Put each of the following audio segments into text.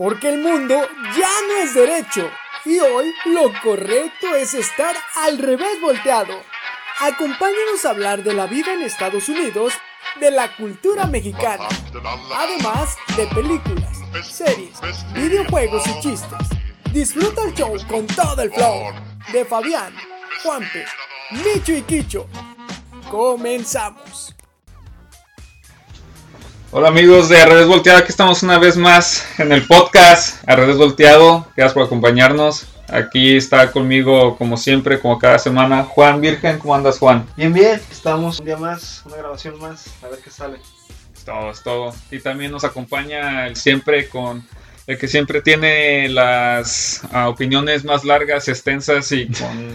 Porque el mundo ya no es derecho y hoy lo correcto es estar al revés volteado. Acompáñanos a hablar de la vida en Estados Unidos, de la cultura mexicana, además de películas, series, videojuegos y chistes. Disfruta el show con todo el flow de Fabián, Juanpe, Micho y Quicho. Comenzamos. Hola amigos de Redes Volteado, aquí estamos una vez más en el podcast A Redes Volteado. Gracias por acompañarnos. Aquí está conmigo, como siempre, como cada semana, Juan Virgen. ¿Cómo andas, Juan? Bien, bien. Estamos un día más, una grabación más. A ver qué sale. Es todo, es todo. Y también nos acompaña el siempre con el que siempre tiene las ah, opiniones más largas, extensas y con,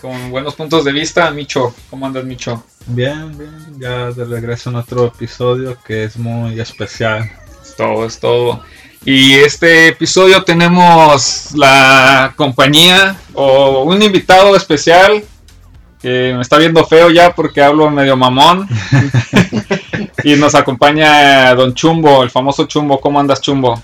con buenos puntos de vista. Micho, ¿cómo andas, Micho? Bien, bien, ya de regreso en otro episodio que es muy especial. Es todo, es todo. Y este episodio tenemos la compañía o un invitado especial que me está viendo feo ya porque hablo medio mamón. y nos acompaña Don Chumbo, el famoso Chumbo. ¿Cómo andas, Chumbo?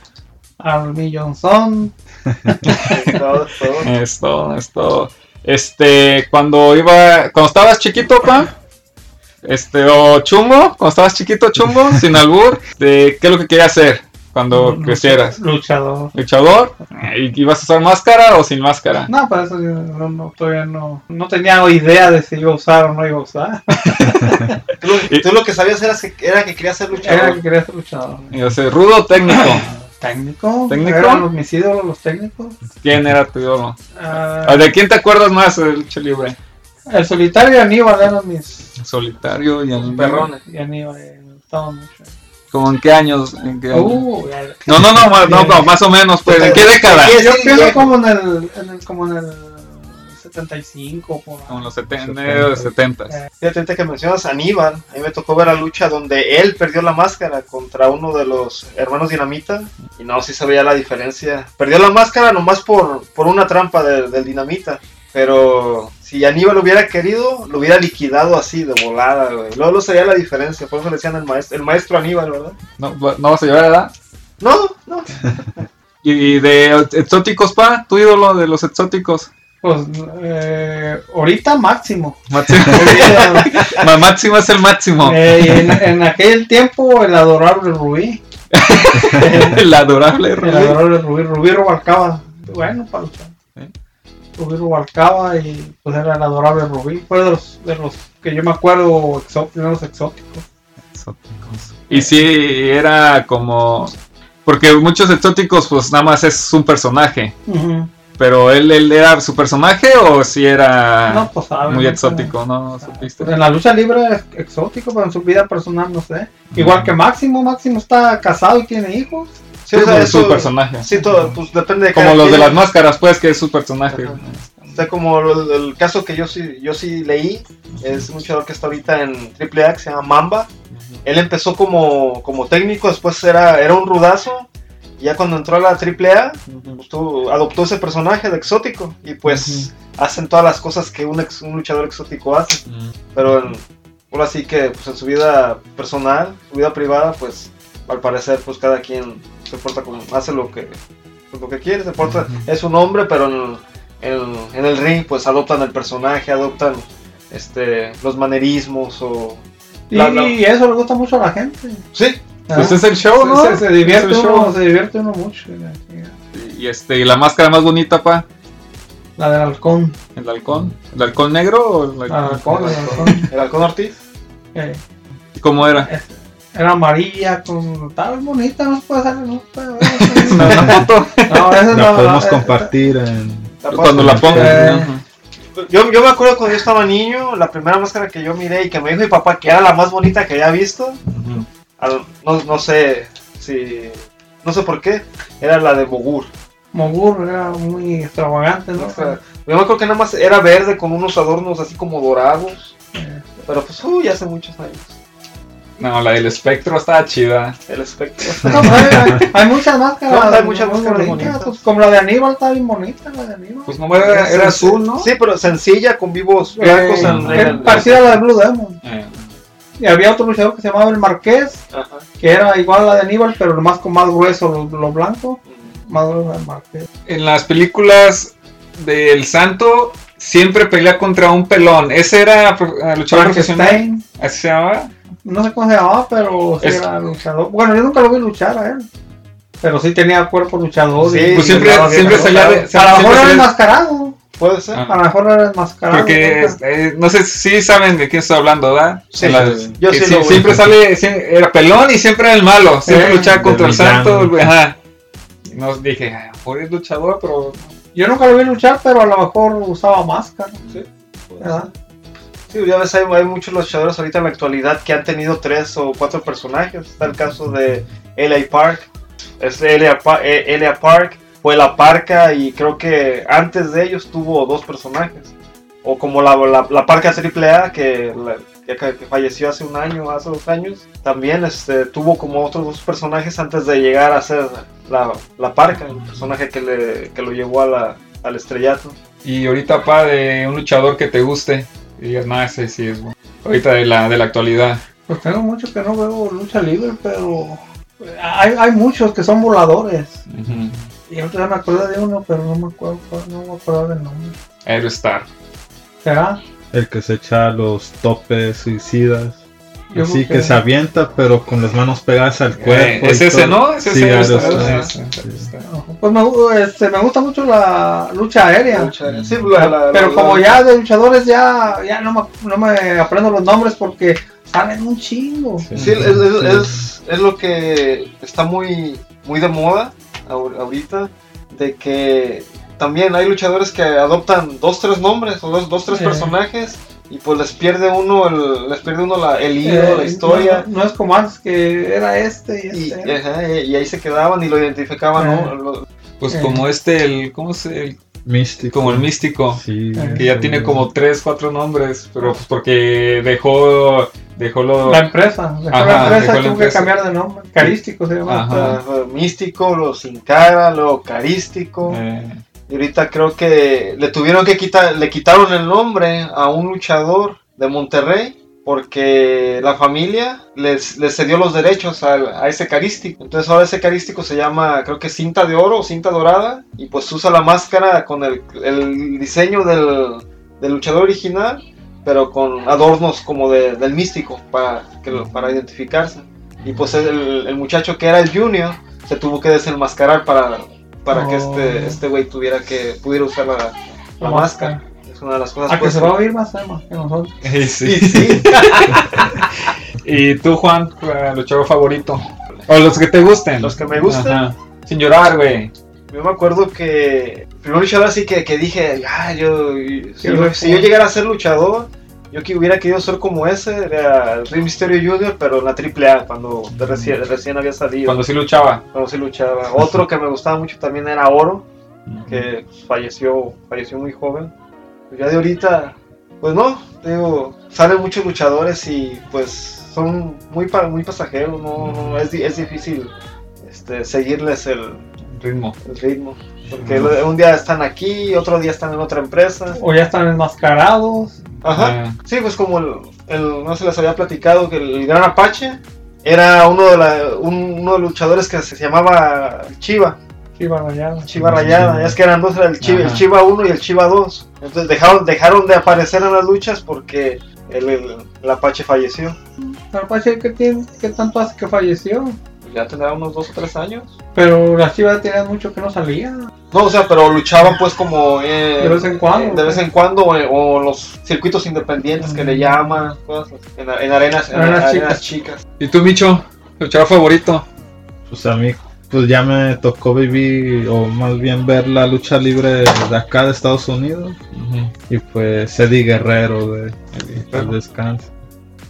al Millonzón. Es todo, es todo. Es todo, es todo. Este, cuando iba, cuando estabas chiquito, pa, este, o chumbo, cuando estabas chiquito, chumbo, sin albur, de qué es lo que querías hacer cuando crecieras. Luchador. ¿Luchador? ¿Y ibas a usar máscara o sin máscara? No, para eso yo no, no, todavía no, no tenía idea de si iba a usar o no iba a usar. Tú, lo- tú lo que sabías era que, era que querías ser Era luchador. que quería ser luchador. Ser rudo técnico. ¿Técnico? ¿Técnico? Eran los, mis ídolos los técnicos. ¿Quién era tu ídolo? Ah, ¿De quién te acuerdas más del lucha libre? el solitario y Aníbal eran mis Solitario y el Perrones. y Aníbal. eh, me gustaban mucho. ¿Cómo en qué años? ¿En qué años? Uh, No, no, no, más, no, no, más o menos, pues, ¿en qué década? Yo pienso como en el, en el, como en el 75. Por. Como los 70, medio de 70. Eh, Fíjate que mencionas a Aníbal. A mí me tocó ver la lucha donde él perdió la máscara contra uno de los hermanos Dinamita. Y no, sí se veía la diferencia. Perdió la máscara nomás por, por una trampa del- del Dinamita. Pero si Aníbal hubiera querido, lo hubiera liquidado así de volada, güey. Luego lo sabía la diferencia. Por eso le decían el maestro, el maestro Aníbal, ¿verdad? ¿No, no vas a llevar edad? No, no. ¿Y de exóticos, pa? ¿Tu ídolo de los exóticos? Pues eh, ahorita máximo. Máximo, máximo es el máximo. Eh, en, en aquel tiempo el adorable Rubí. El adorable El Rubí. adorable Rubí, Rubí Rubalcaba. Bueno, para luchar. ¿Eh? Rubí Rubalcaba y pues era el adorable Rubí. Fue de los, de los que yo me acuerdo exó- primeros exóticos. Exóticos. Y sí, era como... Porque muchos exóticos, pues nada más es un personaje. Pero él, él era su personaje o si era No, pues muy exótico, ¿no? ¿Supiste? Pues en la lucha libre es exótico, pero en su vida personal no sé. Igual que Máximo, Máximo está casado y tiene hijos. Sí, o sea, es su personaje. Sí, todo, pues depende de Como los de las máscaras, pues, que es su personaje. Ajá. O sea, como el, el caso que yo sí, yo sí leí, es un luchador que está ahorita en AAA, que se llama Mamba. Él empezó como, como técnico, después era, era un rudazo. Y ya cuando entró a la AAA, pues, tuvo- adoptó ese personaje de exótico. Y pues hacen todas las cosas que un, ex- un luchador exótico hace. Pero en, ahora sí que pues, en su vida personal, su vida privada, pues al parecer pues cada quien se porta como, hace lo que, pues, lo que quiere, se porta, es un hombre, pero en, en- en el ring pues adoptan el personaje, adoptan este los manerismos o... Y, La- la- eso le gusta mucho a la gente. Sí, Pues es el show, ¿no? Se, se divierte el uno, show. se divierte uno mucho. Y este, y la máscara más bonita, pa, La del halcón. el halcón. ¿El halcón negro o el La del halcón, del halcón. el halcón Ortiz. Eh, ¿Cómo era? era amarilla, con, estaba bonita, no se puede hacer, no. Una, foto. No, esa es La la- podemos la- compartir en... Cuando la pongan. Eh. Ajá. Yo, yo me acuerdo cuando yo estaba niño, la primera máscara que yo miré y que me dijo mi papá que era la más bonita que había visto, no, no sé si... No sé por qué, era la de Bogur. Mogur era muy extravagante, ¿no? O sea, yo me acuerdo que nada más era verde con unos adornos así como dorados. Eh, Pero pues, uy, hace muchos años. No, la del espectro estaba chida. El espectro. no, hay, hay- hay muchas máscaras. No, hay muchas máscaras bonitas, pues, como la de Aníbal está bien bonita, la de Aníbal. Pues no era, era azul, ¿no? Sí, pero sencilla con vivos Eh, blancos en, en el- parecida a la de Blue Demon. Eh, Y había otro luchador que se llamaba el Marqués, Ajá. que era igual a la de Aníbal, pero nomás con más grueso lo, lo blanco. Más grueso el Marqués. En las películas del Santo siempre pelea contra un pelón. Ese era eh, luchador profesional. ¿Así se llamaba? no sé cómo se llamaba, pero sí Es- era luchador. Bueno, yo nunca lo vi luchar a él. Pero sí tenía cuerpo luchador. Sí, y- Pues siempre, siempre salía de. a lo mejor era enmascarado. Puede ser. Ah. A lo mejor era enmascarado. Porque nunca. eh, no sé si saben de quién estoy hablando, ¿verdad? Sí, En las- sí, yo sí sí- lo siempre sale, sie- era pelón y siempre era el malo, siempre Eh, luchaba contra el santo, güey, ajá. Y Nos dije, "Ah, por es luchador, pero Yo nunca lo vi luchar, pero a lo mejor usaba máscara. Sí. ¿verdad? Sí, ya ves, hay, hay muchos luchadores ahorita en la actualidad que han tenido tres o cuatro personajes. Está el caso de L.A. Park. Es L.A. Pa- eh, L.A. Park, fue la Parca y creo que antes de ellos tuvo dos personajes. O como la, la, la Parca AAA que, la- que, que falleció hace un año, hace dos años. También este, tuvo como otros dos personajes antes de llegar a ser la, la Parca, el personaje que, le, que lo llevó a la, al estrellato. Y ahorita, pa, de un luchador que te guste. Y digas, no, ese sí es bueno. Ahorita de la, de la actualidad. Pues tengo mucho que no veo lucha libre, pero hay, hay muchos que son voladores. Ujú. Y ahorita me acuerdo de uno, pero no me acuerdo, no me acuerdo del nombre. Aerostar. ¿Será? El que se echa los topes suicidas. Yo Así que que- se avienta, pero con las manos pegadas al Eh, cuerpo. es ese, todo. ¿no? Es ese Sí, Aerostar. Aerostar. Pues me, este, me gusta mucho la lucha aérea. Sí, la- la- pero la- como la- ya de luchadores ya, ya no, me, no me aprendo los nombres porque salen un chingo. Sí. Sí, es, es- es- es lo que está muy, muy de moda ahorita, de que también hay luchadores que adoptan dos, tres nombres o dos, dos tres personajes y pues les pierde uno el, les pierde uno la, el hilo, Eh, la historia. No, no es como antes que era este y Y, este. ajá, y- ahí se quedaban y lo identificaban, ¿no? Eh. Pues Eh. como este, el, ¿cómo se? El- Místico. como el místico. Sí, Que ya sí. tiene como tres, cuatro nombres. Pero pues porque dejó, dejó lo... La empresa, dejó Ajá, la empresa dejó la tuvo que cambiar de nombre. Carístico se llama. Ajá. místico, lo sin cara, lo carístico. eh, Y ahorita creo que le tuvieron que quitar, le quitaron el nombre a un luchador de Monterrey porque la familia les, les cedió los derechos al- a, ese carístico. Entonces ahora ese carístico se llama, creo que cinta de oro o cinta dorada y pues usa la máscara con el, el diseño del, del luchador original, pero con adornos como de- del místico para, que para identificarse. Y pues el, el muchacho que era el junior se tuvo que desenmascarar para, para que Oh. este este güey tuviera que pudiera usar la, la máscara. Es una de las cosas A que pues, se va a oír más tema que nosotros. sí. Sí, sí. ¿Y tú, Juan, eh, luchador favorito? O los que te gusten. Los que me gustan. Ajá. Sin llorar, güey. Yo me acuerdo que el primer luchador así que, que dije, ah, yo, si, yo llegara a ser luchador, yo que hubiera querido ser como ese, era el Rey Mysterio Jr., pero en la AAA, cuando de recién había salido, Cuando sí luchaba. cuando sí luchaba. Otro que me gustaba mucho también era Oro, que falleció, falleció muy joven. Pues ya de ahorita, pues no, digo, salen muchos luchadores y pues son muy, muy pasajeros, no, no, es, es difícil este, seguirles el, Ritmo. el ritmo. Porque un día están aquí, otro día están en otra empresa. O ya están enmascarados. Ajá. Ah, Sí, pues como el, el- no se les había platicado que el, el Gran Apache era uno de, la, un- uno de los luchadores que se llamaba Chiva, Chiva rayada. Chiva Rayada. Es que eran dos, era el Chiva, el. Chiva 1 y el Chiva 2. Entonces dejaron, dejaron de aparecer en las luchas porque el, el- el Apache falleció. El Apache, ¿qué, tiene, ¿qué tanto hace que falleció? Pues ya tendrá unos dos o tres años. Pero las chivas tenían mucho que no salía. No, o sea, pero luchaban pues como... eh, De vez en cuando. De vez en cuando, o, o los circuitos independientes que le llaman, cosas en, en arenas, en Arenas arenas, chicas. chicas. ¿Y tú, Micho? ¿Luchador favorito? Pues a mí, pues ya me tocó vivir, o más bien ver la lucha libre de acá de Estados Unidos. Y pues Eddie Guerrero de Paz Descanse.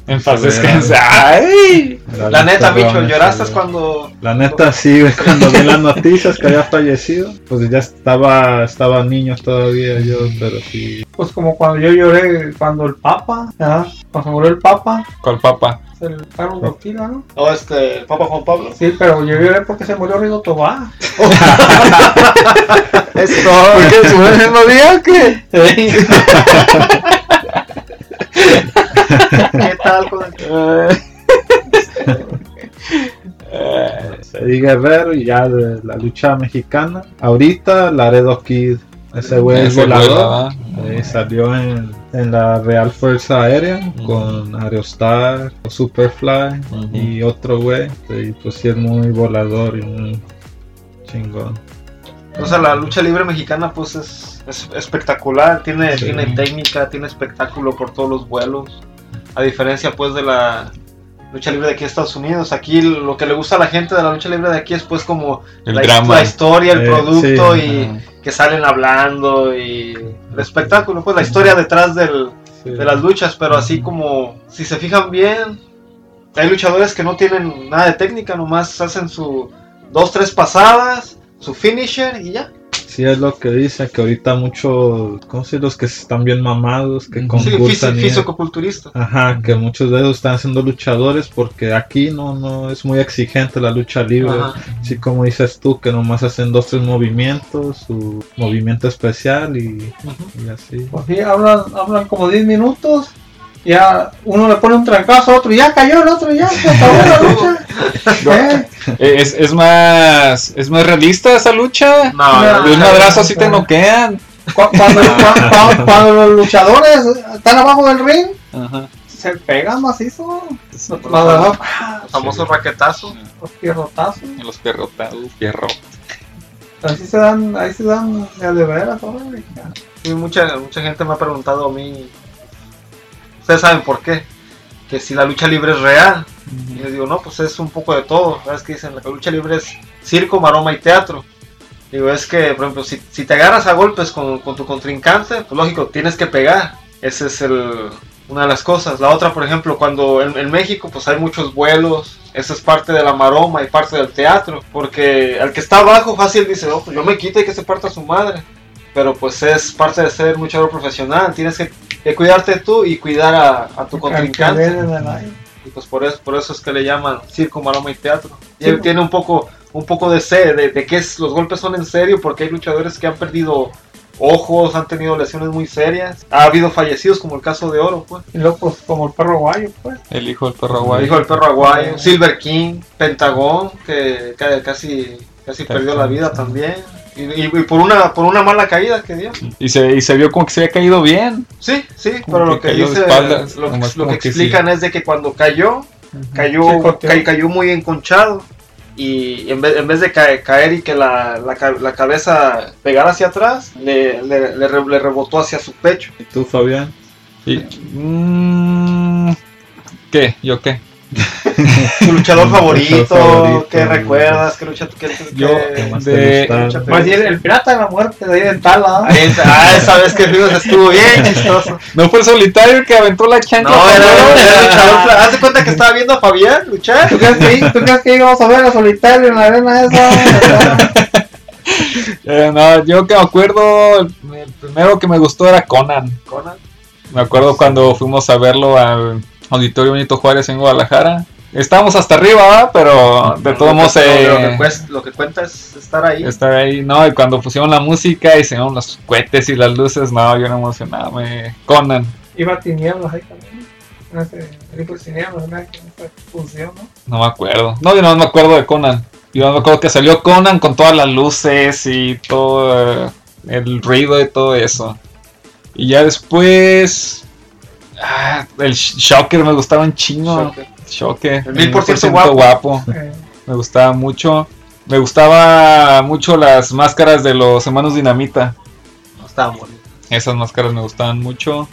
En paz Sí, descansa. ¡Ay! La neta, ese, ¿lloraste cuando...? La neta sí, cuando vi las noticias que había fallecido, pues ya estaba, estaba niño todavía yo, pero sí. Pues como cuando yo lloré cuando el Papa, ¿verdad? Cuando murió el Papa, ¿Cuál papa? el Carlos Boquila, ¿no? No, este, el Papa Juan Pablo. Sí, pero yo lloré porque se murió Rigo Tobar. Esto. ¿Por qué? ¿Su mismo día o qué? ¿Qué tal con el... Eddie Guerrero y ya de la lucha mexicana. Ahorita Laredo Kid. Ese güey es volador. Eh, salió en, en la Real Fuerza Aérea con Aerostar, Superfly y otro güey. Y pues sí es muy volador y muy chingón. O sea, la lucha libre mexicana pues es, es espectacular, tiene, Sí. tiene técnica, tiene espectáculo por todos los vuelos. A diferencia pues de la lucha libre de aquí de Estados Unidos, aquí lo que le gusta a la gente de la lucha libre de aquí es pues como El la, drama. la historia, el Eh, producto sí, y Ajá. que salen hablando y el espectáculo, pues la historia detrás del, Sí. de las luchas, pero así como si se fijan bien, hay luchadores que no tienen nada de técnica, nomás hacen su dos, tres pasadas, su finisher y ya. Sí, es lo que dice, que ahorita muchos, ¿cómo se? Los que están bien mamados, que. Sí, concursan fisi- y- fisicoculturista. Ajá, que muchos de ellos están siendo luchadores porque aquí no, no es muy exigente la lucha libre. Ajá. Así como dices tú, que nomás hacen dos, tres movimientos, su movimiento especial y, y así. Pues sí, hablan, hablan como 10 minutos. Ya uno le pone un trancazo a otro y ya cayó el otro y ya se acabó la lucha. Eh, Eh, Es, es más es más realista esa lucha. No, No, De un madrazo así te no. noquean. cu- cuando, cu- cuando- cuando los luchadores están abajo del ring, Ajá. se pegan macizo. Famosos- el famoso raquetazo. los pierrotazos. Los perrotados, pierro. Así se dan, ahí se dan de, de veras. Sí, mucha, mucha gente me ha preguntado a mí, ustedes saben por qué, que si la lucha libre es real. Y yo digo, no, pues es un poco de todo. ¿Sabes que dicen? La lucha libre es circo, maroma y teatro. Digo, es que, por ejemplo, si, si te agarras a golpes con, con tu contrincante, pues lógico, tienes que pegar. Esa es el, una de las cosas. La otra, por ejemplo, cuando en, en México pues hay muchos vuelos, eso es parte de la maroma y parte del teatro. Porque al que está abajo fácil dice, oh, pues yo me quito y que se parta su madre. Pero pues es parte de ser luchador profesional. Tienes que, que cuidarte tú y cuidar a, a tu contrincante. Y pues por eso, por eso es que le llaman circo, maroma y teatro. Y Sí, él pues. tiene un poco, un poco de sed, de, de que es, los golpes son en serio, porque hay luchadores que han perdido ojos, han tenido lesiones muy serias. Ha habido fallecidos, como el caso de Oro, pues. Y luego, pues, como el perro guayo, pues. El hijo del perro El guay. hijo del perro aguayo, Silver King, Pentagón, que ca- casi, casi perdió la vida también. Y, y- y por una por una mala caída que dio. Y se, y se vio como que se había caído bien. Sí, sí, Como pero que lo que dice, espaldas, lo, lo que que explican es de que cuando cayó, cayó, Sí, cayó muy enconchado y en vez, en vez de ca- caer y que la, la cabeza pegara hacia atrás, le, le- le re- le rebotó hacia su pecho. ¿Y tú, Fabián? Y, mm, ¿Qué? ¿Yo qué? Tu luchador favorito, favorito, ¿qué recuerdas? ¿Qué lucha que, Yo, que- ¿Qué más De- te gusta? Va a decir el pirata de la muerte de ahí de Tala. Ah, esa vez que fuimos estuvo bien chistoso. ¿No fue el solitario el que aventó la chancla? No, era, era luchador. Haz de cuenta que estaba viendo a Fabián luchar. ¿Tú crees, que, ¿Tú crees que íbamos a ver a solitario en la arena esa? Eh, no, yo que me acuerdo, el, el primero que me gustó era Conan. Conan. Me acuerdo cuando fuimos a verlo al Auditorio Benito Juárez en Guadalajara. Estábamos hasta arriba, ¿verdad? pero de todos modos lo, que eh, cuesta- lo que cuenta es estar ahí. estar ahí, ¿no? Y cuando pusieron la música y se dieron los cohetes y las luces, no, yo no emocionaba. Me... Conan. Iba a tinieblas ahí también. En ese grupo de tinieblas, ¿no? No me acuerdo. No, yo no me acuerdo de Conan. Yo me acuerdo que salió Conan con todas las luces y todo eh, el ruido y todo eso. Y ya después. Ah, el Sh- Shocker me gustaba un chingo. Shocker. El mil por ciento 1000% guapo. Eh, Me gustaba mucho. Me gustaba mucho las máscaras de los hermanos Dinamita. No estaba bonito. Esas máscaras me gustaban mucho.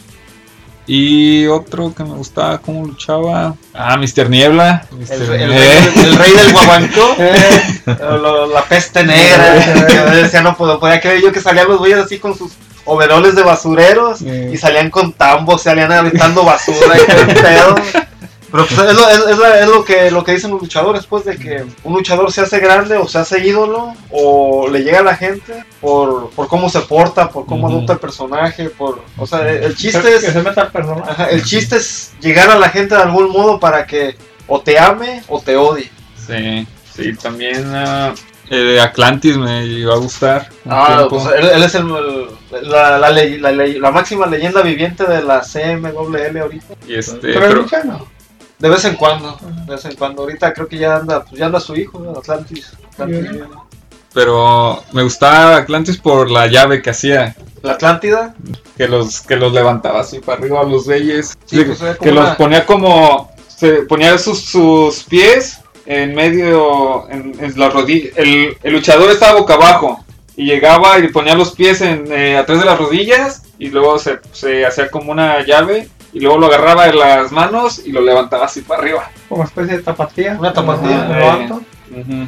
Y otro que me gustaba cómo luchaba. Ah, Mr. Niebla. El, Mr. el el rey del guaguancó. eh, la peste negra. decía, no puedo, podía creer yo que salían los güeyes así con sus overoles de basureros y salían con tambos, salían aventando basura y todo pedo. Pero pues es, lo, es- es la- es lo que lo que dicen los luchadores, pues, de que un luchador se hace grande o se hace ídolo o le llega a la gente por, por cómo se porta, por cómo Ujú. adopta el personaje, por, o sea, el, chiste que es se meta el personaje. Ajá, el chiste es llegar a la gente de algún modo para que o te ame o te odie. Sí, sí, también. ah, eh, Atlantis me iba a gustar. Ah, pues él, él es el, el- la, la, ley- la ley- la máxima leyenda viviente de la CMWL ahorita. y este, Pero, pero- no. De vez en cuando, de vez en cuando. Ahorita creo que ya anda, pues ya anda su hijo. Atlantis. Pero me gustaba Atlantis por la llave que hacía. La Atlántida. Que los, que los levantaba así para arriba a los reyes. Sí, Sí, pues, que los una- ponía como. Se ponía sus, sus pies en medio. En, en la rodilla. El, el luchador estaba boca abajo. Y llegaba y ponía los pies en, eh, atrás de las rodillas. Y luego se, se hacía como una llave. Y luego lo agarraba de las manos y lo levantaba así para arriba. Como especie de tapatía. Una tapatía. Alto. Ujú.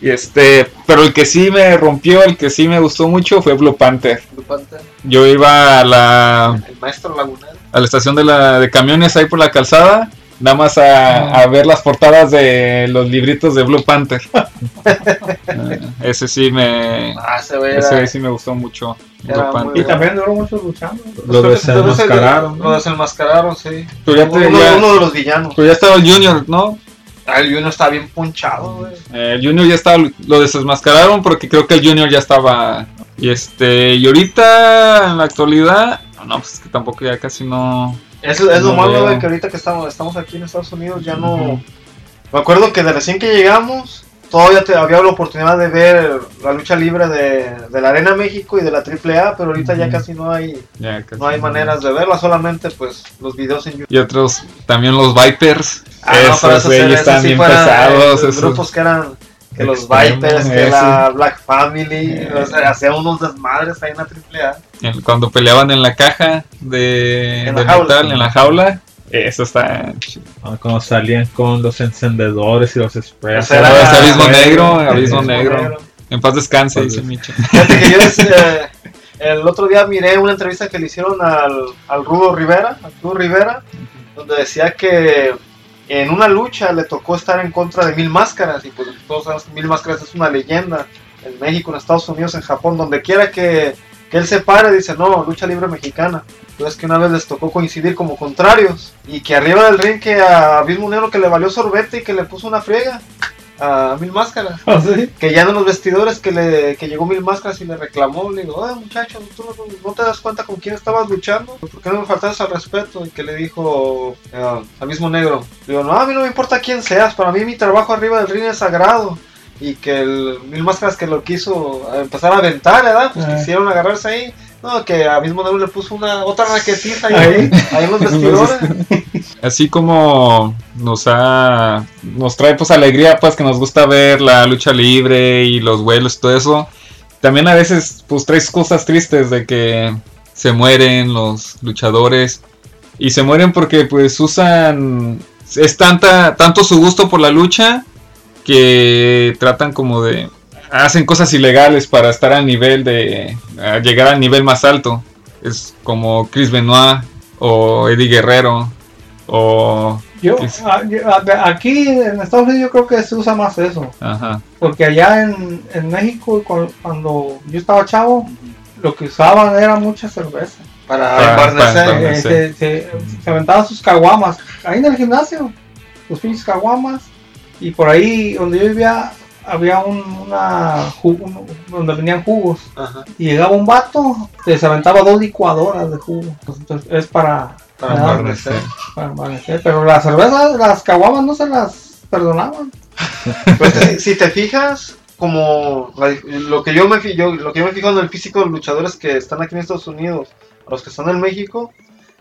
Y este, pero el que sí me rompió, el que sí me gustó mucho fue Blue Panther. Blue Panther, Yo iba a la, El maestro lagunero. a la estación de, la, de camiones ahí por la calzada, nada más a, a ver las portadas de los libritos de Blue Panther. Eh, ese sí me, Ah, se ve. ese sí me gustó mucho. Y también duró mucho luchando. Lo desenmascararon. Lo desenmascararon, sí. Pero ya, te- Uno, ya- uno de los villanos. pero ya estaba el Junior, ¿no? Ah, el Junior está bien ponchado, güey. Eh, el Junior ya estaba, lo desmascararon porque creo que el Junior ya estaba. Y este, y ahorita en la actualidad, no, pues es que tampoco ya casi no. Es, es lo No malo, güey, que ahorita que estamos, estamos aquí en Estados Unidos ya no... Me acuerdo que de recién que llegamos, todavía te, había la oportunidad de ver la lucha libre de, de la Arena México y de la AAA, pero ahorita ya casi no hay casi no hay maneras de verla, solamente pues los videos en YouTube. Y otros, también los Vipers. Ah, no, esos eran- güeyes esos están sí bien fueran, pesados. eh, esos- grupos que eran que los Vipers, que la Black Family, Eh. o sea, hacían unos desmadres ahí en la AAA. cuando peleaban en la caja de, En de la jaula. metal, en la jaula. Eso está chido. Ah, Cuando salían con los encendedores y los sprays. O sea, era- Ese abismo negro, abismo Abismo negro. Negro. En paz descanse, dice des- Micho. Fíjate que yo decía, el otro día miré una entrevista que le hicieron al, al Rudo Rivera, al Rudo Rivera, donde decía que en una lucha le tocó estar en contra de Mil Máscaras, y pues todos sabemos que Mil Máscaras es una leyenda en México, en Estados Unidos, en Japón, donde quiera que, él se pare, dice, no, lucha libre mexicana. Entonces que una vez les tocó coincidir como contrarios, y que arriba del ring que a Abismo Negro que le valió sorbete y que le puso una friega a Mil Máscaras ¿Ah, sí? que ya en los vestidores que le que llegó Mil Máscaras y le reclamó, le digo, oye muchacho, ¿tú no, no te das cuenta con quién estabas luchando? ¿Por qué no me faltas al respeto? Y que le dijo eh, al mismo negro, le digo, no, a mí no me importa quién seas, para mí mi trabajo arriba del ring es sagrado. Y que el Mil Máscaras que lo quiso empezar a aventar, ¿verdad? Pues Ah. quisieron agarrarse ahí. No, que a mismo negro le puso una otra raquetita ahí, Ahí. ahí en los vestidores. Así como nos ha, nos trae pues alegría, pues que nos gusta ver la lucha libre y los vuelos y todo eso. También a veces pues traes cosas tristes de que se mueren los luchadores y se mueren porque pues usan es tanta tanto su gusto por la lucha que tratan como de hacen cosas ilegales para estar al nivel de llegar al nivel más alto. Es como Chris Benoit o Eddie Guerrero o Yo, aquí en Estados Unidos yo creo que se usa más eso. ajá Porque allá en, en México, cu- cuando yo estaba chavo, lo que usaban era mucha cerveza. Para Para- Eh, se, se, se aventaban sus caguamas. Ahí en el gimnasio, los pinches caguamas. Y por ahí donde yo vivía, había un, una donde venían jugos. Ajá, Y llegaba un vato, se aventaba dos licuadoras de jugo. Entonces es para, para embarnecer. para amanecer. Pero las cervezas, las caguamas no se las perdonaban. Pues que si, te fijas, como la- lo que yo me yo, lo que yo me fijo en el físico de los luchadores que están aquí en Estados Unidos, a los que están en México,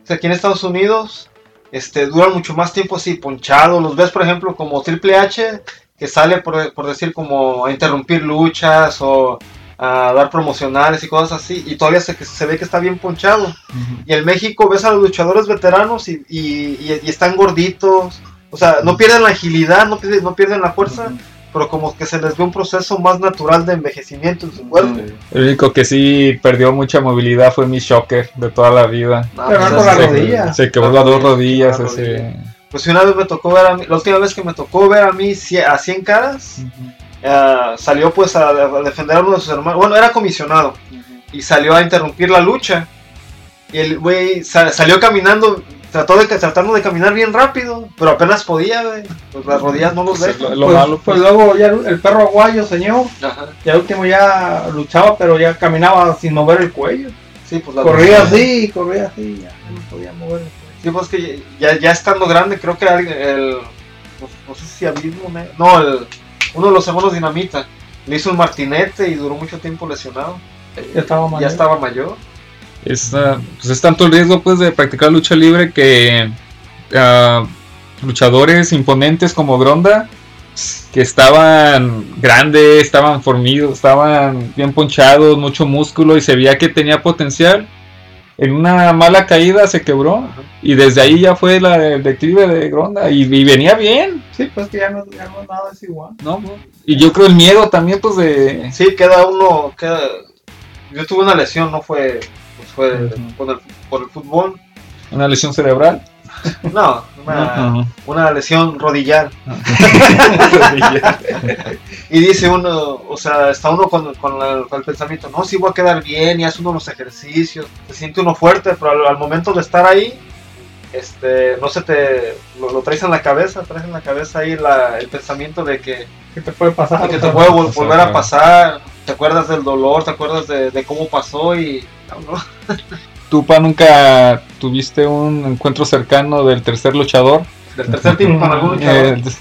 es que aquí en Estados Unidos este, duran mucho más tiempo así, ponchados. Los ves, por ejemplo, como Triple H, que sale, por, por decir, como a interrumpir luchas o a dar promocionales y cosas así, y todavía se, que se ve que está bien ponchado. Y en México ves a los luchadores veteranos y, y- y- y están gorditos. O sea, no pierden la agilidad, no pierden, no pierden la fuerza, pero como que se les ve un proceso más natural de envejecimiento en su cuerpo. el único que sí perdió mucha movilidad fue mi shocker de toda la vida Ah, Pero pues, no la así- rodilla. se quebró las dos rodillas La ese Pues si una vez me tocó ver a mí, la última vez que me tocó ver a mí a 100 caras, eh, salió pues a, a defender a uno de sus hermanos. Bueno, era comisionado. Y salió a interrumpir la lucha. Y el güey sa- salió caminando. trató de, tratando de caminar bien rápido, pero apenas podía, güey. Pues las rodillas no los Pues es dejan. lo, lo pues, malo, pues pues. luego ya el el perro aguayo, señor, Ajá. ya al último ya luchaba, pero ya caminaba sin mover el cuello. Sí, pues la Corría así, corría así, ya no podía mover el cuello. Sí, pues que ya, ya estando grande, creo que alguien- el. No, no sé si Abismo, no, el, uno de los hermanos Dinamita le hizo un martinete y duró mucho tiempo lesionado. Ya estaba mayor. Ya estaba mayor. Es, pues es tanto el riesgo pues de practicar lucha libre que ah, luchadores imponentes como Gronda que estaban grandes, estaban formidos, estaban bien ponchados, mucho músculo y se veía que tenía potencial. En una mala caída se quebró y desde ahí ya fue la el declive de Gronda y, y venía bien, Sí, pues que ya no, ya no nada es igual. ¿no? Y yo creo el miedo también pues de... Sí, queda uno. Queda... Yo tuve una lesión, no fue. Pues fue Ujú. por, el, por el fútbol. Una lesión cerebral. No, una, lesión rodillar. Y dice uno, o sea, está uno con, con la- con el pensamiento, no, sí voy a quedar bien y hace uno los ejercicios, se siente uno fuerte, pero al, al momento de estar ahí, este, no se te, lo, lo traes en la cabeza, traes en la cabeza ahí la- el pensamiento de que, ¿Qué te puede pasar? que te puede vol- volver a pasar, te acuerdas del dolor, te acuerdas de, de cómo pasó y... no, no. ¿Tú, Pa, nunca tuviste un encuentro cercano del tercer luchador? Del tercer tipo con algún luchador. Eh,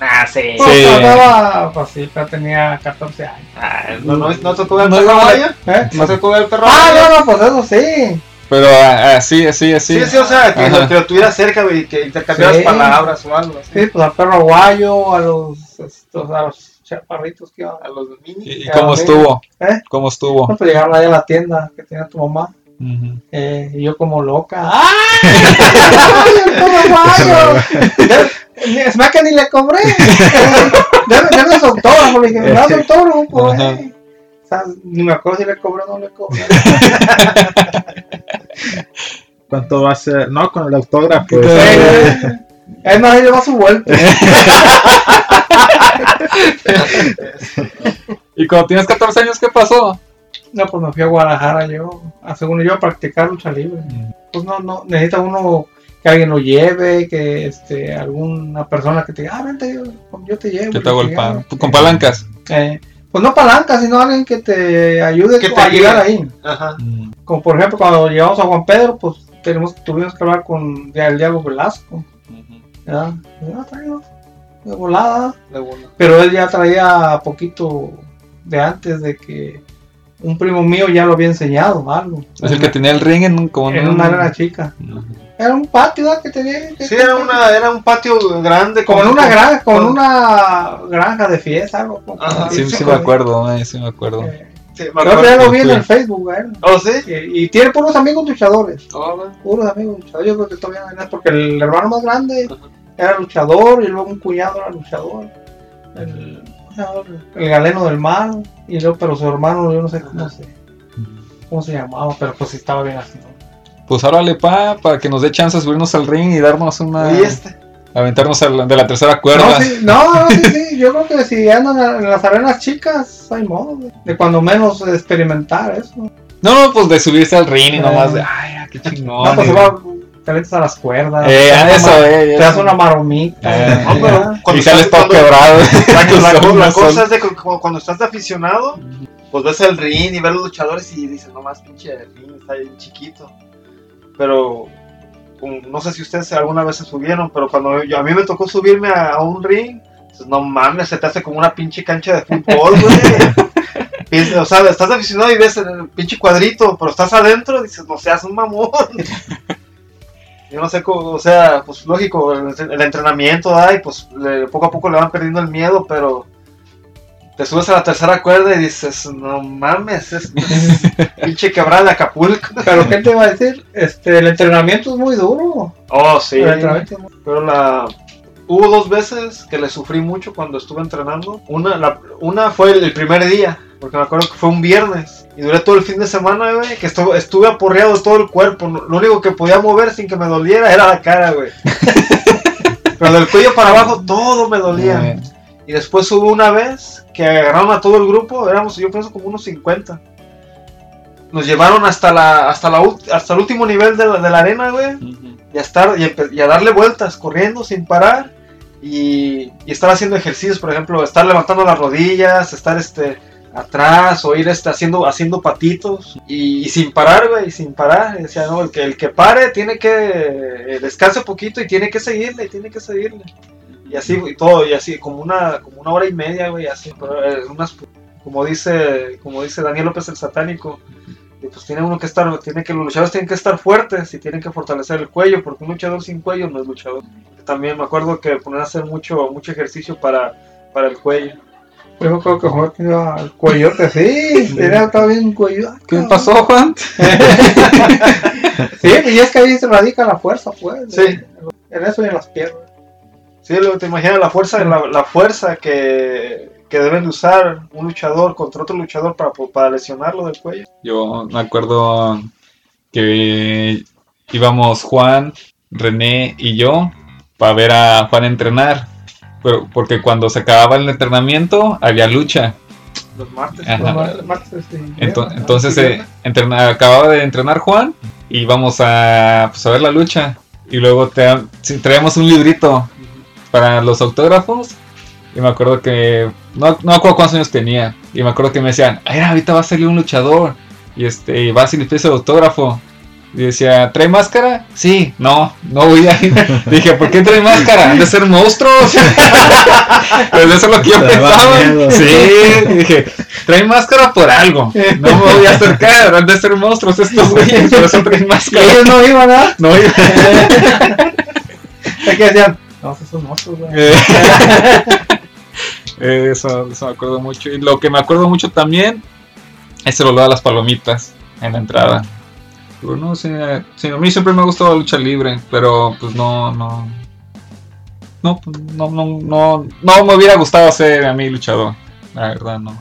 Ah, sí. Pues Sí. andaba, pues sí, ya tenía 14 años. Ah, no, no, no tocó el No, perro no? ¿Eh? ¿No tocó el perro Ah, no, no, pues eso sí. pero ah, así, así, así. Sí, sí, o sea, que Ajá. lo, que lo tuviera cerca güey, y que intercambiaras Sí. palabras o algo así. Sí, pues al perro aguayo, a los, estos, a los chaparritos que iban. A los mini. ¿Y, y cómo Sí. estuvo? ¿Eh? ¿Cómo estuvo? No, pues llegaron ahí a la tienda que tenía tu mamá. Ujú. Eh, y yo como loca. ¡Ay! ¡Ay, el perro aguayo! Es más que ni le cobré. Deme su autógrafo. Le dije, me das autógrafo por Ajá. ahí. O sea, ni me acuerdo si le cobré o no le cobré. ¿Cuánto va a ser? No, con el autógrafo. ¿Qué te- eh, Es más, le va su vuelta. ¿Y cuando tienes 14 años qué pasó? No, pues me fui a Guadalajara yo, a según yo, a practicar lucha libre. Pues no, no, necesita uno que alguien lo lleve, que este, alguna persona que te diga, ah, vente, yo, yo te llevo. ¿Qué te hago el pan? ya. Con palancas. Eh, pues no palanca, sino alguien que te ayude Que te a llegar ayude. ahí. Ajá. Como por ejemplo, cuando llegamos a Juan Pedro, pues tenemos, tuvimos que hablar con ya, el Diablo Velasco. Ya, traigo, de volada. De bola. Pero él ya traía poquito de antes de que un primo mío ya lo había enseñado algo. Es el que tenía el ring en un... Como en un- una arena chica. Ujú. Era un patio ¿verdad? que tenía. que- Sí, era, una, era un patio grande. Como en con- una granja, con- una granja de fiesta, algo. Ajá. Sí, sí me acuerdo, eh, sí me acuerdo. Eh, Sí, me Creo que ya acuerdo. lo vi en el Facebook, ¿eh? ¿Oh, sí? Y, y tiene puros amigos luchadores. Oh. Puros amigos luchadores. Yo creo que todavía no hay porque el hermano más grande era luchador y luego un cuñado era luchador. El, el galeno del mar. Y luego, pero su hermano, yo no sé cómo se, cómo se llamaba, pero pues sí estaba bien así. ¿no? Pues órale, pa, para que nos dé chance de subirnos al ring y darnos una... Y este. Aventarnos a la- de la tercera cuerda. No, sí, no, sí, sí, yo creo que si andan en las arenas chicas, hay modo de, de cuando menos experimentar eso. No, pues de subirse al ring y Eh. nomás de, ay, ah, qué chingón. No, pues va, te metes a las cuerdas, Eh, te, eso, eh, te eso. das una maromita. Eh. No, pero y cuando sales estás- todo quebrado. La, cosa es de que cu- cuando estás de aficionado, pues ves el ring y ves los luchadores y dices, no más pinche ring, está bien chiquito. Pero um, no sé si ustedes alguna vez se subieron, pero cuando yo, a mí me tocó subirme a, a un ring, dices, no mames, se te hace como una pinche cancha de fútbol, güey. O sea, estás aficionado y ves el pinche cuadrito, pero estás adentro y dices, no seas un mamón. Yo no sé cómo, o sea, pues lógico, el, el entrenamiento, ay, pues le- poco a poco le van perdiendo el miedo, pero te subes a la tercera cuerda y dices, no mames, es, es pinche quebrada de Acapulco. Pero ¿qué te iba a decir? Este, el entrenamiento es muy duro. Oh, sí. El entrenamiento es muy- Pero la hubo dos veces que le sufrí mucho cuando estuve entrenando. Una, la- una fue el, el primer día, porque me acuerdo que fue un viernes. Y duré todo el fin de semana, güey, que estuve, estuve aporreado todo el cuerpo. Lo único que podía mover sin que me doliera era la cara, güey. Pero del cuello para abajo todo me dolía. Eh, Y después hubo una vez que agarraron a todo el grupo, éramos yo pienso como unos 50. nos llevaron hasta la hasta la hasta el último nivel de la, de la arena, güey. Y a, estar, y a darle vueltas, corriendo sin parar. Y, estar haciendo ejercicios, por ejemplo, estar levantando las rodillas, estar este atrás o ir este, haciendo, haciendo patitos y, sin parar, güey, sin parar. Decía, no, el que, el que pare tiene que eh, descanse un poquito y tiene que seguirle, tiene que seguirle. Y así, y todo, y así, como una, como una hora y media, güey, así, pero, eh, unas, como dice, como dice Daniel López el satánico, y pues tiene uno que estar, tiene que, los luchadores tienen que estar fuertes y tienen que fortalecer el cuello, porque un luchador sin cuello no es luchador. También me acuerdo que poner a hacer mucho, mucho ejercicio para, para el cuello. Yo acuerdo que Juan tenía el cuellote, sí, tenía estaba bien cuello. ¿Qué pasó, Juan? Sí, y es que ahí se radica la fuerza, pues. Sí. En eso y en las piernas. Sí, lo te imaginas la fuerza, la, la fuerza que, que deben de usar un luchador contra otro luchador para, para lesionarlo del cuello. Yo me acuerdo que íbamos Juan, René y yo para ver a Juan entrenar. Pero, porque cuando se acababa el entrenamiento había lucha. Los martes. Los mar- martes Ento- entonces ¿no? eh, entrena- acababa de entrenar Juan y íbamos a, pues, a ver la lucha. Y luego te, sí, traíamos un librito para los autógrafos. Y me acuerdo que. No, no me acuerdo cuántos años tenía. Y me acuerdo que me decían: Ay, ahorita va a salir un luchador. Y este, y vas y le pides el autógrafo. Y decía, ¿trae máscara? Sí, no, no voy a ir. Dije, ¿por qué trae máscara? ¿Han de ser monstruos? pues eso es lo que yo pensaba. miedo. Sí, y dije, trae máscara por algo. No me voy a acercar, han de ser monstruos estos güeyes, por eso traen máscara. ellos no iban a. No, Es que decían, no, esos son monstruos, güey. Eso, eso me acuerdo mucho. Y lo que me acuerdo mucho también es el olor a las palomitas en la entrada. Pero no sé, sí, a mí siempre me ha gustado la lucha libre, pero pues no, no. No, pues, no, no, no, no me hubiera gustado ser a mí luchador. La verdad, no.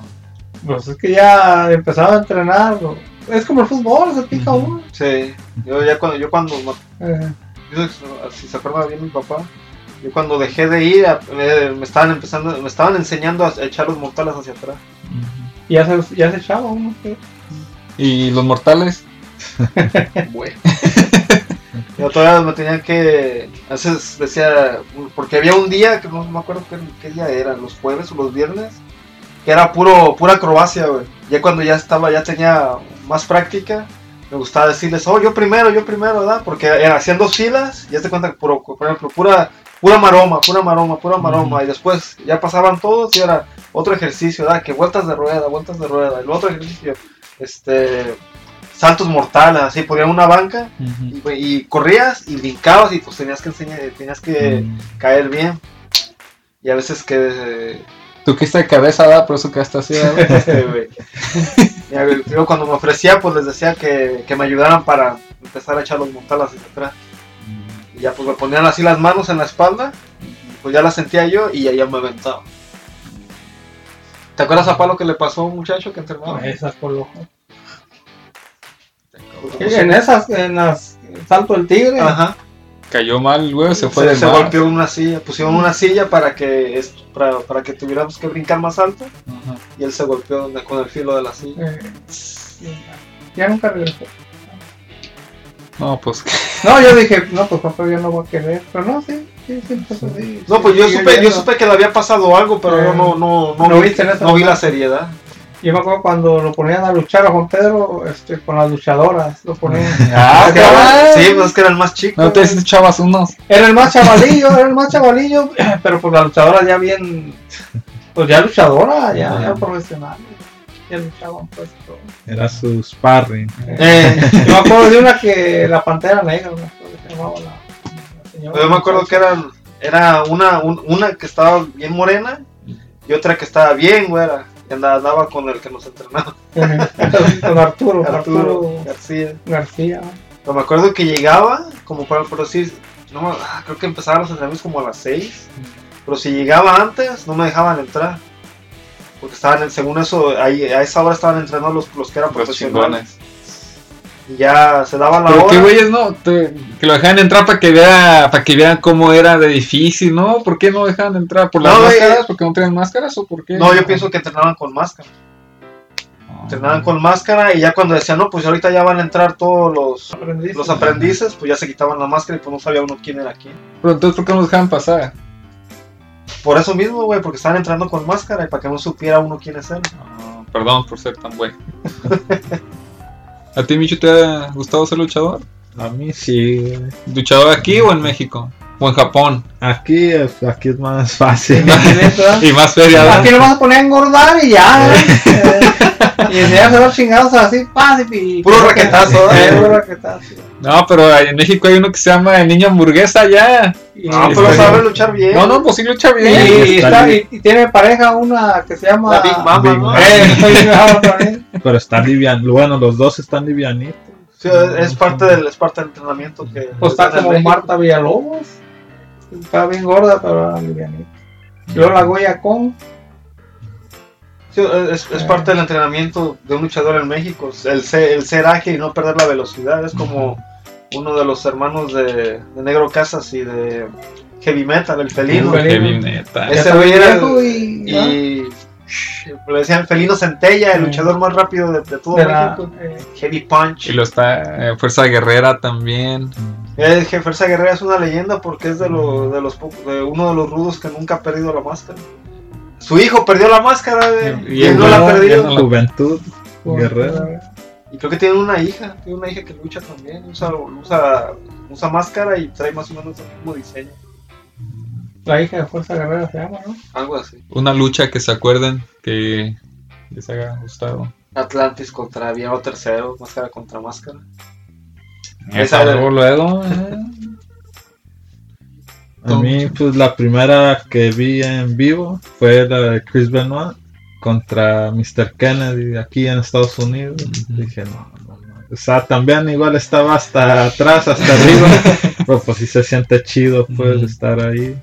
Pues es que ya empezaba a entrenar. ¿no? Es como el fútbol, se pica uno. Sí, yo ya cuando, yo cuando, Eh, yo, si se acuerda bien mi papá, yo cuando dejé de ir, a- me, me estaban empezando, me estaban enseñando a echar los mortales hacia atrás. y ya se, ya se echaba uno. ¿Y los mortales? Bueno. Yo todavía me tenían que. A veces decía. Porque había un día que no me acuerdo qué, qué día era, los jueves o los viernes. Que era puro, pura acrobacia, güey. Ya cuando ya estaba, ya tenía más práctica. Me gustaba decirles, oh, yo primero, yo primero, ¿verdad? Porque era, hacían dos filas. Ya te cuenta que, puro- por ejemplo, pura, pura maroma, pura maroma, pura maroma. Y después ya pasaban todos y era otro ejercicio, ¿verdad? Que vueltas de rueda, vueltas de rueda. El otro ejercicio, este. Saltos mortales, así, ponían una banca y, y corrías y brincabas y pues tenías que enseñar, tenías que caer bien. Y a veces que Tú que de cabeza, ¿verdad? Por eso que hasta así, ¿verdad? este, cuando me ofrecía pues les decía que, que me ayudaran para empezar a echar los mortales hacia atrás. Y ya pues me ponían así las manos en la espalda, pues ya las sentía yo y ya, ya me aventaba. ¿Te acuerdas a Palo que le pasó a un muchacho que entrenaba? Esas por el ojo. En esas, en las salto del tigre. Ajá. Cayó mal, güey, se fue se, de se más. golpeó en una silla, pusieron una silla para que es- para, para que tuviéramos que brincar más alto Ajá. y él se golpeó con el filo de la silla. Eh, ya nunca regresó. No, pues No, yo dije, no, pues papá ya no voy a querer. Pero no, sí, sí, sí, pues así. No, pues yo supe, yo supe que le había pasado algo, pero Eh, yo no, no, no, ¿no vi, no vi la seriedad. Yo me acuerdo cuando lo ponían a luchar a Juan Pedro este, con las luchadoras. Lo ponían. Ah, Que era- sí, pues es que era el más chico. no te echabas unos. Era el más chavalillo, era el más chavalillo. Pero pues la luchadora ya bien. Pues ya luchadora, ya, ya profesional. Pues todo. Era su sparring. Eh, Yo me acuerdo de una que la pantera negra, me acuerdo que se llamaba la, la señora. yo me acuerdo que eran, era una, un- una que estaba bien morena y otra que estaba bien güera. Y andaba, andaba con el que nos entrenaba, con Arturo, Arturo Arturo García. García. Pero me acuerdo que llegaba, como para por decir, no, ah, creo que empezaban los entrenamientos como a las 6. Pero si llegaba antes, no me dejaban entrar. Porque estaban, en- según eso, ahí, a esa hora estaban entrenando los, los que eran Los profesionales. chingones. Y ya se daba la Pero hora. qué güeyes, ¿no? Te- que lo dejaban entrar para que vea, para que vean cómo era de difícil, ¿no? ¿Por qué no dejaban entrar? ¿Por las No, máscaras? eh, ¿Porque no traían máscaras o por qué? No, yo pienso que entrenaban con máscara. Entrenaban con máscara y ya cuando decían, no, pues ahorita ya van a entrar todos los, Aprendiz. los aprendices, pues ya se quitaban la máscara y pues no sabía uno quién era quién. Pero entonces, ¿por qué no nos dejaban pasar? Por eso mismo, güey, porque estaban entrando con máscara y para que no supiera uno quién es él. Ah, perdón por ser tan güey. ¿A ti, Micho, te ha gustado ser luchador? A mí sí. güey. ¿Luchador aquí o en México? ¿O en Japón? Aquí, es- aquí es más fácil. Y más feria. Aquí lo vas a poner a engordar y ya. eh, y enseñarse los chingados así, fácil. Y, Puro raquetazo, Eh, ¿eh? puro raquetazo. No, pero en México hay uno que se llama el niño hamburguesa ya. No, Sí, pero sabe bien. luchar bien. No, no, pues sí lucha bien. y está y- y tiene pareja una que se llama. La Big Mama, Big ¿no? Mama. Eh. Pero está liviano. Bueno, los dos están livianitos. Sí, es parte del, es parte del entrenamiento que Pues está como México. Marta Villalobos. Está bien gorda, pero livianita. Y luego la Goya con. Sí, es, es parte del entrenamiento de un luchador en México. El ser, el ser ágil y no perder la velocidad. Es como uno de los hermanos de, de Negro Casas y de Heavy Metal, el felino. El bien, neta. Ese güey era y- Y shh, le decían el felino Centella, el Sí. luchador más rápido de, de todo de la- México. eh, Heavy Punch. Y lo está eh, Fuerza Guerrera también. El jefe Fuerza Guerrera es una leyenda porque es de, lo- de los de uno de los rudos que nunca ha perdido la máscara. Su hijo perdió la máscara de- Y él no la la- Juventud. Guerrero. Y creo que tiene una hija, tiene una hija que lucha también, usa, usa, usa máscara y trae más o menos el mismo diseño. La hija de Fuerza Guerrera se llama, ¿no? Algo así. Una lucha que se acuerden que les haya gustado. Atlantis contra Viejo Tercero, máscara contra máscara. Esa luego, luego. eh. A mí, pues la primera que vi en vivo fue la de Chris Benoit contra Mr. Kennedy aquí en Estados Unidos. Dije, no, no, no. O sea, también igual estaba hasta atrás, hasta arriba. pero pues sí se siente chido, pues, estar ahí.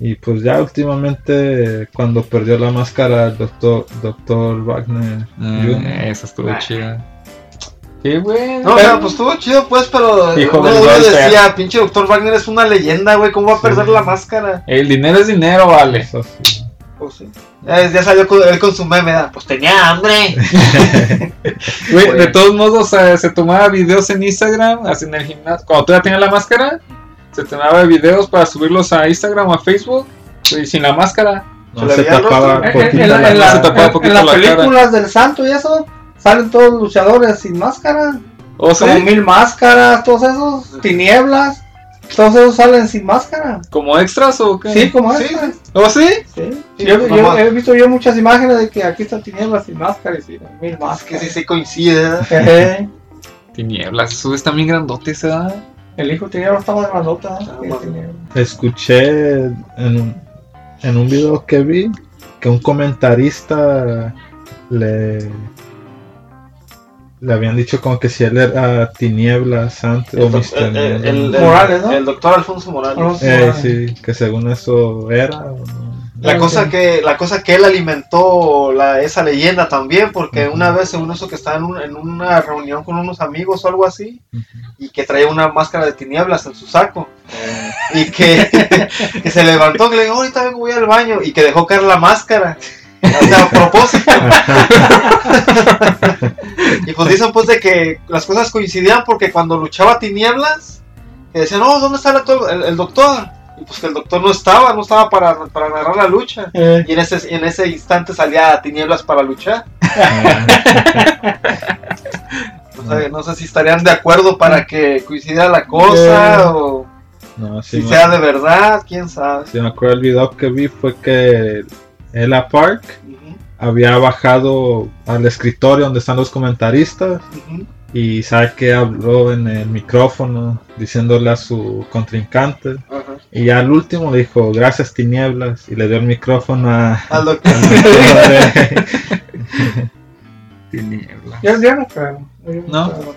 Y pues ya últimamente, cuando perdió la máscara el doctor, doctor Wagner Jr., Eh, esa estuvo chida. No, o sea, pues estuvo chido, pues, pero Hijo uno del uno decía, pinche Doctor Wagner es una leyenda, güey, ¿cómo va a Sí. perder la máscara? El dinero es dinero, vale. eso sí. Pues sí. Ya, ya salió con, él con su meme, pues tenía hambre. Güey, de todos modos, eh, se tomaba videos en Instagram, así en el gimnasio. Cuando todavía tenía la máscara, se tomaba videos para subirlos a Instagram o a Facebook. Y sin la máscara. No Se tapaba en la- la en la- se mano. tapaba en- poquito en las la cara. películas del santo y eso, salen todos los luchadores sin máscara. ¿O sí? Como mil máscaras, todos esos, tinieblas, todos esos salen sin máscara. ¿Como extras o qué? Sí, como Sí, estas. ¿O sí? Sí. Sí, Yo, yo he visto yo muchas imágenes de que aquí están tinieblas sin máscara y sin mil Es que máscaras. sí, sí coincide. Tinieblas, esos están bien grandotes, ¿verdad? El hijo tiniebla está más grandota. Ah, que más- Tiniebla. Escuché en un, en un video que vi que un comentarista le le habían dicho como que si él era tinieblas antes o El, doc- Mr. el- el- el- Nieblas. Morales, ¿no? el doctor Alfonso Morales. Eh, sí, que según eso era. no. La cosa que la cosa que él alimentó la, esa leyenda también, porque una vez según eso que estaba en, un- en una reunión con unos amigos o algo así, y que traía una máscara de tinieblas en su saco, y que, que se levantó, que le dijo, ahorita vengo, voy al baño, y que dejó caer la máscara. O sea, a propósito. y pues dicen pues de que las cosas coincidían porque cuando luchaba tinieblas, que decían, no, ¿dónde está el, el- el doctor? Y pues que el doctor no estaba, no estaba para, para narrar la lucha. Eh, Y en ese, en ese instante salía Tinieblas para luchar. No sé, no sé si estarían de acuerdo para que coincidiera la cosa Eh. o No, sí si me- sea de verdad, quién sabe. sí me acuerdo el video que vi fue que Ella Park había bajado al escritorio donde están los comentaristas y sabe que habló en el micrófono diciéndole a su contrincante y ya al último le dijo gracias tinieblas y le dio el micrófono a Al doctor. Tinieblas. yo, yo no creo. Yo ¿No? creo.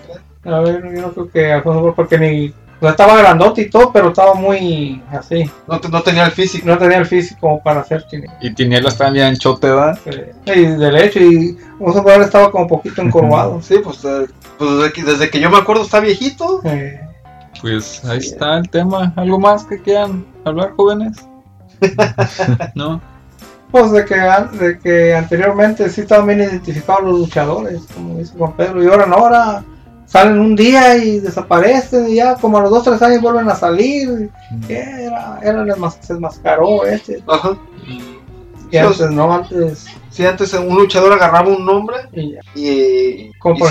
A ver, yo no creo que Alfonso porque ni. O sea, estaba grandote y todo, pero estaba muy así. No, te- no tenía el físico. No tenía el físico como para hacer tinieblas. Y Tinieblas también anchote, ¿verdad? Eh, Y de hecho, y Alfonso Morales estaba como un poquito encorvado. Sí, pues, eh, pues desde, que, desde que yo me acuerdo está viejito. Eh, Pues ahí está el tema. ¿Algo más que quieran hablar, jóvenes? ¿No? Pues de que, de que anteriormente sí estaban bien identificados los luchadores, como dice Juan Pedro, y ahora no, ahora salen un día y desaparecen y ya como a los 2 3 años vuelven a salir. y Era, era el mas- se enmascaró este. Ajá. Y antes no, antes. Sí, antes un luchador agarraba un nombre y y, Como y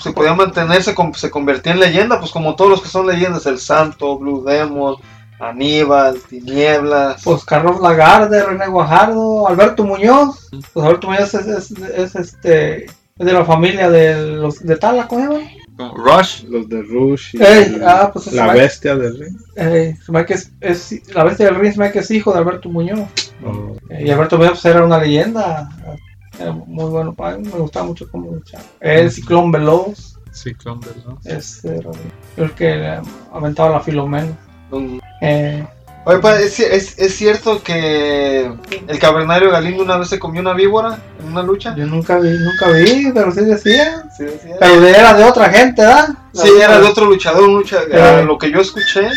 se, podía mantener, se, con- se convertía en leyenda, pues como todos los que son leyendas, el Santo, Blue Demon, Aníbal, Tinieblas. Pues Carlos Lagarde, René Guajardo, Alberto Muñoz. Pues Alberto Muñoz es, es, es, este. Es de la familia de los de Tala, ¿cómo se llama? Como Rush. Los de Rush y Ey, ah, pues la bestia del ring. Es, es- la bestia del ring que es hijo de Alberto Muñoz. O- Eh, y Alberto Muñoz pues, era una leyenda. Era muy bueno para mí, me gustaba mucho cómo luchaba. El Ciclón Veloz Sí, claro, ¿no? es era el que le aventaba la Filomena. Un- Eh, Oye, pa, ¿es, es, es cierto que el cavernario Galindo una vez se comió una víbora en una lucha? yo nunca vi, nunca vi, pero sí decía. Sí, decía. Pero era de otra gente, ¿verdad? Sí, era de otro luchador, un lo que yo escuché,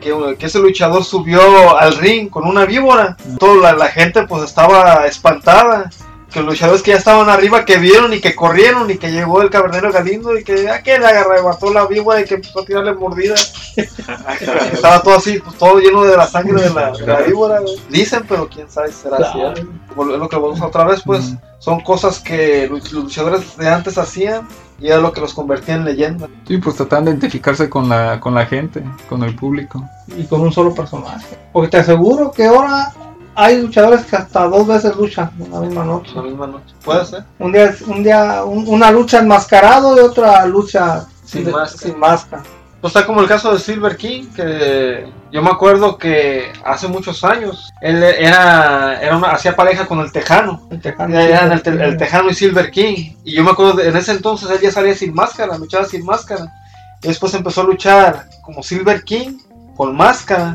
que, que ese luchador subió al ring con una víbora. Toda la, la gente pues estaba espantada. Que los luchadores que ya estaban arriba, que vieron y que corrieron y que llegó el cabernero Galindo y que a que le agarró la víbora y que empezó a tirarle mordidas. estaba todo así, pues todo lleno de la sangre de la, de la víbora. güey. Dicen, pero quién sabe si será Claro. cierto. Como es lo que vamos otra vez, pues son cosas que los luchadores de antes hacían y era lo que los convertía en leyenda. Sí, pues tratan de identificarse con la, con la gente, con el público. Y con un solo personaje. Porque te aseguro que ahora hay luchadores que hasta dos veces luchan en la misma noche. La misma noche. Puede ser. Un día, un día un- una lucha enmascarado y otra lucha Sin de- máscara. sin máscara. Pues está como el caso de Silver King, que yo me acuerdo que hace muchos años él era, era una, hacía pareja con el Tejano. El tejano. Eran el, te- el Tejano y Silver King. Y yo me acuerdo, de- en ese entonces él ya salía sin máscara, luchaba sin máscara. Y después empezó a luchar como Silver King, con máscara.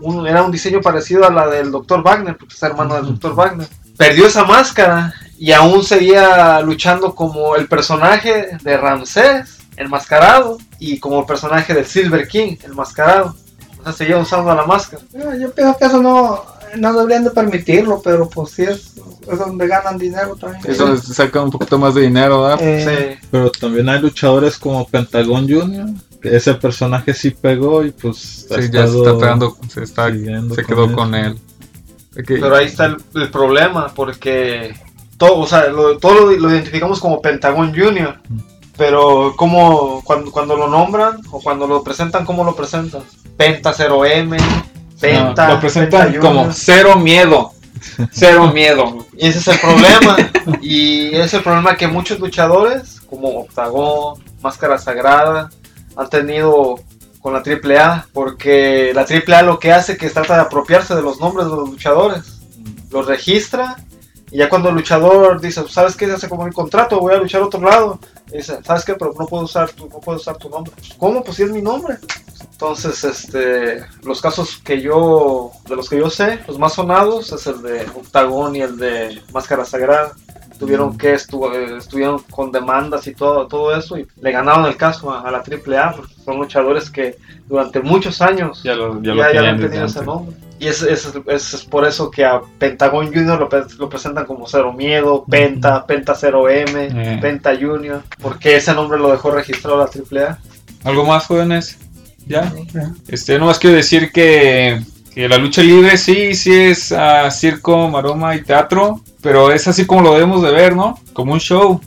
Un- era un diseño parecido a la del Dr. Wagner, porque es hermano del Dr. Wagner. Perdió esa máscara y aún seguía luchando como el personaje de Ramsés, el mascarado, y como el personaje del Silver King, el mascarado. O sea, seguía usando la máscara. Yo, pienso que eso no, no deberían de permitirlo, pero pues sí es, es donde ganan dinero también. Eso saca un poquito más de dinero, ¿verdad? Eh, Sí. Pero también hay luchadores como Pentagon Junior, ese personaje sí pegó y pues ha Sí, ya se está pegando, se, está, se quedó con él. Pero ahí está el, el problema, porque todo, o sea, lo, todo lo, lo identificamos como Pentagon Junior. Pero como cuando, cuando lo nombran o cuando lo presentan, ¿cómo lo presentan? Penta 0M, Penta. No, lo presentan Penta como cero miedo. Cero miedo. Y ese es el problema. y es el problema que muchos luchadores, como Octagón, Máscara Sagrada, han tenido con la AAA. Porque la AAA lo que hace que trata de apropiarse de los nombres de los luchadores. Los registra. Y ya cuando el luchador dice, ¿sabes qué? Se hace como el contrato, voy a luchar a otro lado. Y dice, ¿sabes qué? Pero no puedo usar tu, no puedo usar tu nombre. ¿Cómo? Pues sí es mi nombre. Entonces, este, los casos que yo, de los que yo sé, los más sonados es el de Octagón y el de Máscara Sagrada. Tuvieron que estu eh, estuvieron con demandas y todo, todo eso y le ganaron el caso a, a la AAA porque son luchadores que durante muchos años Ya lo, ya ya, lo ya, tenían han tenido ese nombre. Y es, es, es, es por eso que a Pentagon Junior lo, lo presentan como Cero Miedo, Penta, Penta 0M, Eh. Penta Junior, porque ese nombre lo dejó registrado la AAA. ¿Algo más, jóvenes? ¿Ya? Este, no más quiero decir que, que la lucha libre sí, sí es ah, circo, maroma y teatro, pero es así como lo debemos de ver, ¿no? Como un show,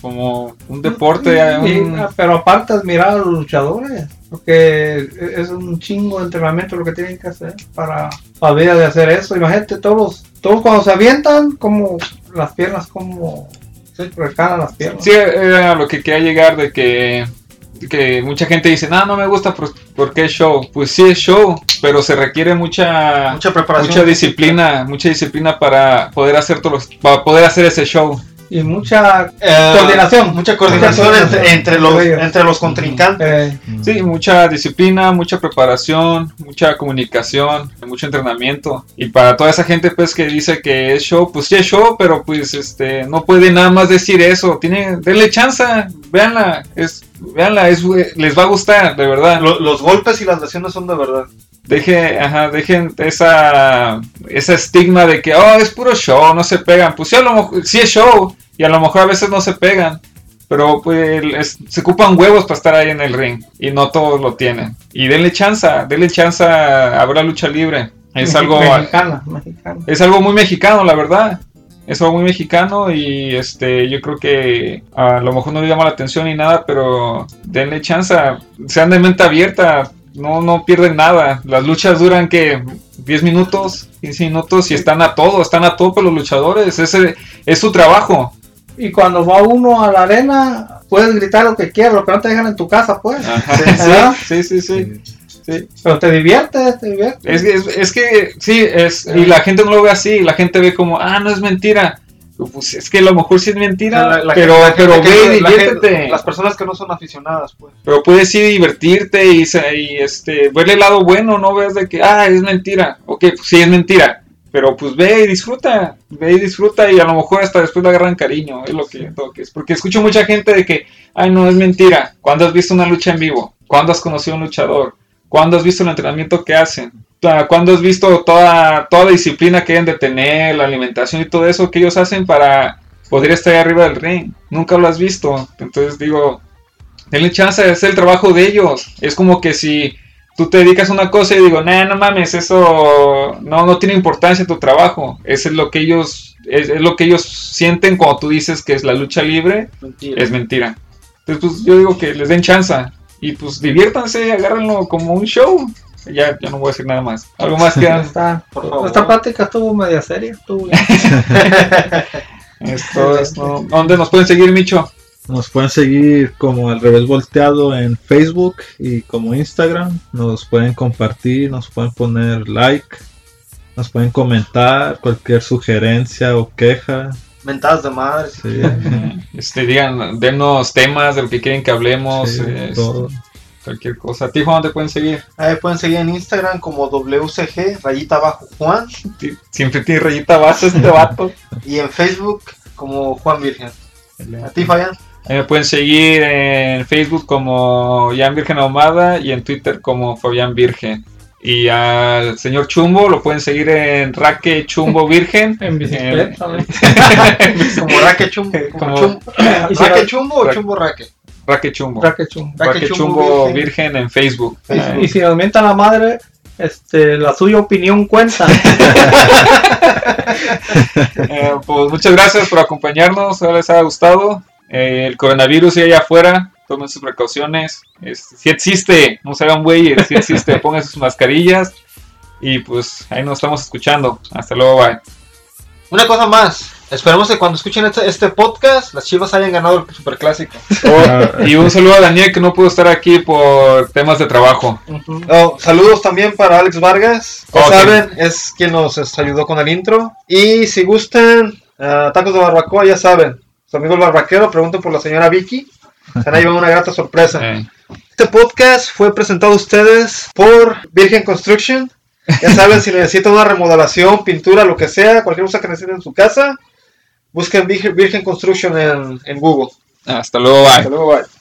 como un deporte. Un- ah, pero aparte admirar a los luchadores, porque es un chingo de entrenamiento lo que tienen que hacer para la vida de hacer eso. Imagínate todos, todos cuando se avientan, como las piernas, como se recalan las piernas. Sí, era lo que quería llegar de que, que mucha gente dice, no, no me gusta por- porque es show. Pues sí es show, pero se requiere mucha, Mucha preparación. mucha disciplina, mucha disciplina para poder hacer todos los- para poder hacer ese show. Y mucha Eh, coordinación. Mucha coordinación entre, entre los, entre los contrincantes. eh, Sí, mucha disciplina, mucha preparación, mucha comunicación, mucho entrenamiento. Y para toda esa gente pues que dice que es show, pues sí es show, pero pues este no puede nada más decir eso. Tiene, denle chance, véanla, es, véanla, es, les va a gustar, de verdad. Lo- los golpes y las lesiones son de verdad. Deje, ajá, dejen esa, esa estigma de que, oh, es puro show, no se pegan. Pues sí, a lo mejor, sí es show, y a lo mejor a veces no se pegan. Pero pues es- se ocupan huevos para estar ahí en el ring. Y no todos lo tienen. Y denle chance, denle chance a ver la lucha libre. Es algo, Mexicana, mexicana. es algo muy mexicano, la verdad. Es algo muy mexicano y este yo creo que a lo mejor no le llama la atención ni nada, pero denle chance, sean de mente abierta, no, no pierden nada. Las luchas duran que 10 minutos, 15 minutos y están a todo, están a tope los luchadores, ese es su trabajo. Y cuando va uno a la arena, puedes gritar lo que quieras, lo que no te dejan en tu casa, pues. Ajá, ¿verdad? sí, sí, sí, sí. Pero te diviertes, te diviertes. Es, que- es, es que sí, es, y la gente no lo ve así, la gente ve como, ah, no es mentira. Pues es que a lo mejor sí es mentira, La- la pero, gente- pero gente ve y la gente- diviértete. Las personas que no son aficionadas, pues. Pero puedes ir y divertirte y, se- y, este, verle el lado bueno, no veas de que, ah, es mentira. Ok, pues sí es mentira. Pero pues ve y disfruta, ve y disfruta y a lo mejor hasta después le agarran cariño, es lo que, lo que es. Porque escucho mucha gente de que, ay, no, es mentira. ¿Cuándo has visto una lucha en vivo? ¿Cuándo has conocido a un luchador? ¿Cuándo has visto el entrenamiento que hacen? ¿Cuándo has visto toda, toda la disciplina que deben de tener, la alimentación y todo eso que ellos hacen para poder estar ahí arriba del ring? Nunca lo has visto. Entonces digo, denle chance, es el trabajo de ellos. Es como que si tú te dedicas a una cosa y digo, nah, no mames, eso no, no tiene importancia tu trabajo. Eso es lo que ellos, es, es lo que ellos sienten cuando tú dices que es la lucha libre, Mentira. es mentira. Entonces, pues yo digo que les den chance y pues diviértanse, agárrenlo como un show. Ya, ya no voy a decir nada más. Algo más que Está- Por favor. esta plática estuvo media seria. Estuvo esto es, ¿no? ¿Dónde nos pueden seguir, Micho? Nos pueden seguir como al revés volteado en Facebook y como Instagram. Nos pueden compartir, nos pueden poner like, nos pueden comentar cualquier sugerencia o queja. Mentadas de madre. Sí, Este, digan, denos temas de lo que quieren que hablemos. sí, este, todo. cualquier cosa. ¿A ti, Juan, te pueden seguir? Ahí pueden seguir en Instagram como WCG, rayita abajo Juan. Siempre tiene rayita baja este vato. Y en Facebook como Juan Virgen. A ti, Fabián. Ahí me pueden seguir en Facebook como Jan Virgen Ahumada y en Twitter como Fabián Virgen. Y al señor Chumbo lo pueden seguir en Raque Chumbo Virgen. En bicicleta, ¿no? Como Raque Chumbo. Como- Como chum- Y si ¿Raque Chumbo o Raque. Chumbo Raque? Raque Chumbo. Raque chum. Raque Raque Chumbo Chumbo Virgen. Virgen en Facebook. Facebook. Y si nos mientan la madre, este, la suya opinión cuenta. Eh, pues muchas gracias por acompañarnos. Ojalá les haya gustado. Eh, el coronavirus sigue allá afuera. Tomen sus precauciones. si existe, no se hagan güeyes. Si existe, pongan sus mascarillas. Y pues ahí nos estamos escuchando. Hasta luego, bye. Una cosa más. Esperemos que cuando escuchen este, este podcast, las chivas hayan ganado el superclásico. Oh, y un saludo a Daniel que no pudo estar aquí por temas de trabajo. Ujú. Oh, saludos también para Alex Vargas. Ya Ok. saben, es quien nos ayudó con el intro. Y si gustan ah, tacos de barbacoa, ya saben. Su amigo el barbaquero, pregunten por la señora Vicky. Se llevar una grata sorpresa. Eh, Este podcast fue presentado a ustedes por Virgen Construction. Ya saben, si necesitan una remodelación, pintura, lo que sea, cualquier cosa que necesiten en su casa, busquen Virgen Construction en, en Google. hasta luego, bye. Hasta luego, bye.